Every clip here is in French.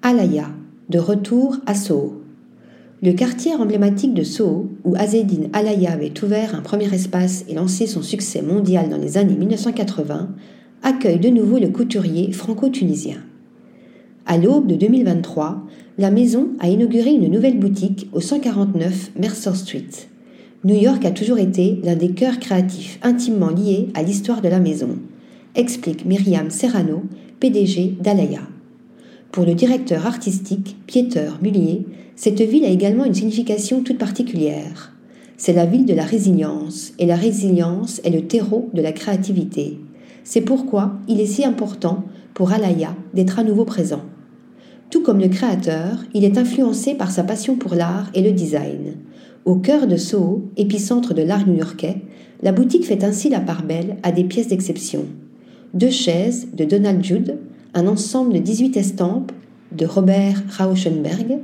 Alaya, de retour à Soho. Le quartier emblématique de Soho, où Azedine Alaya avait ouvert un premier espace et lancé son succès mondial dans les années 1980, accueille de nouveau le couturier franco-tunisien. À l'aube de 2023, la maison a inauguré une nouvelle boutique au 149 Mercer Street. New York a toujours été l'un des cœurs créatifs intimement liés à l'histoire de la maison, explique Myriam Serrano, PDG d'Alaya. Pour le directeur artistique Pieter Mullier, cette ville a également une signification toute particulière. C'est la ville de la résilience, et la résilience est le terreau de la créativité. C'est pourquoi il est si important pour Alaya d'être à nouveau présent. Tout comme le créateur, il est influencé par sa passion pour l'art et le design. Au cœur de Soho, épicentre de l'art new-yorkais, la boutique fait ainsi la part belle à des pièces d'exception. Deux chaises de Donald Judd, un ensemble de 18 estampes de Robert Rauschenberg,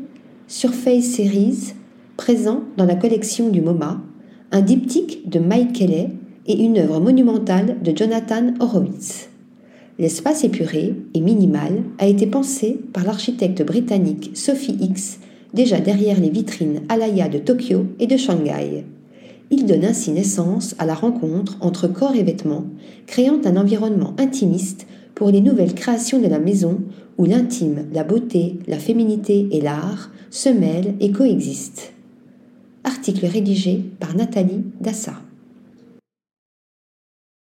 Surface Series, présent dans la collection du MoMA, un diptyque de Mike Kelly et une œuvre monumentale de Jonathan Horowitz. L'espace épuré et minimal a été pensé par l'architecte britannique Sophie X, déjà derrière les vitrines Alaya de Tokyo et de Shanghai. Il donne ainsi naissance à la rencontre entre corps et vêtements, créant un environnement intimiste pour les nouvelles créations de la maison où l'intime, la beauté, la féminité et l'art se mêlent et coexistent. Article rédigé par Nathalie Dassa.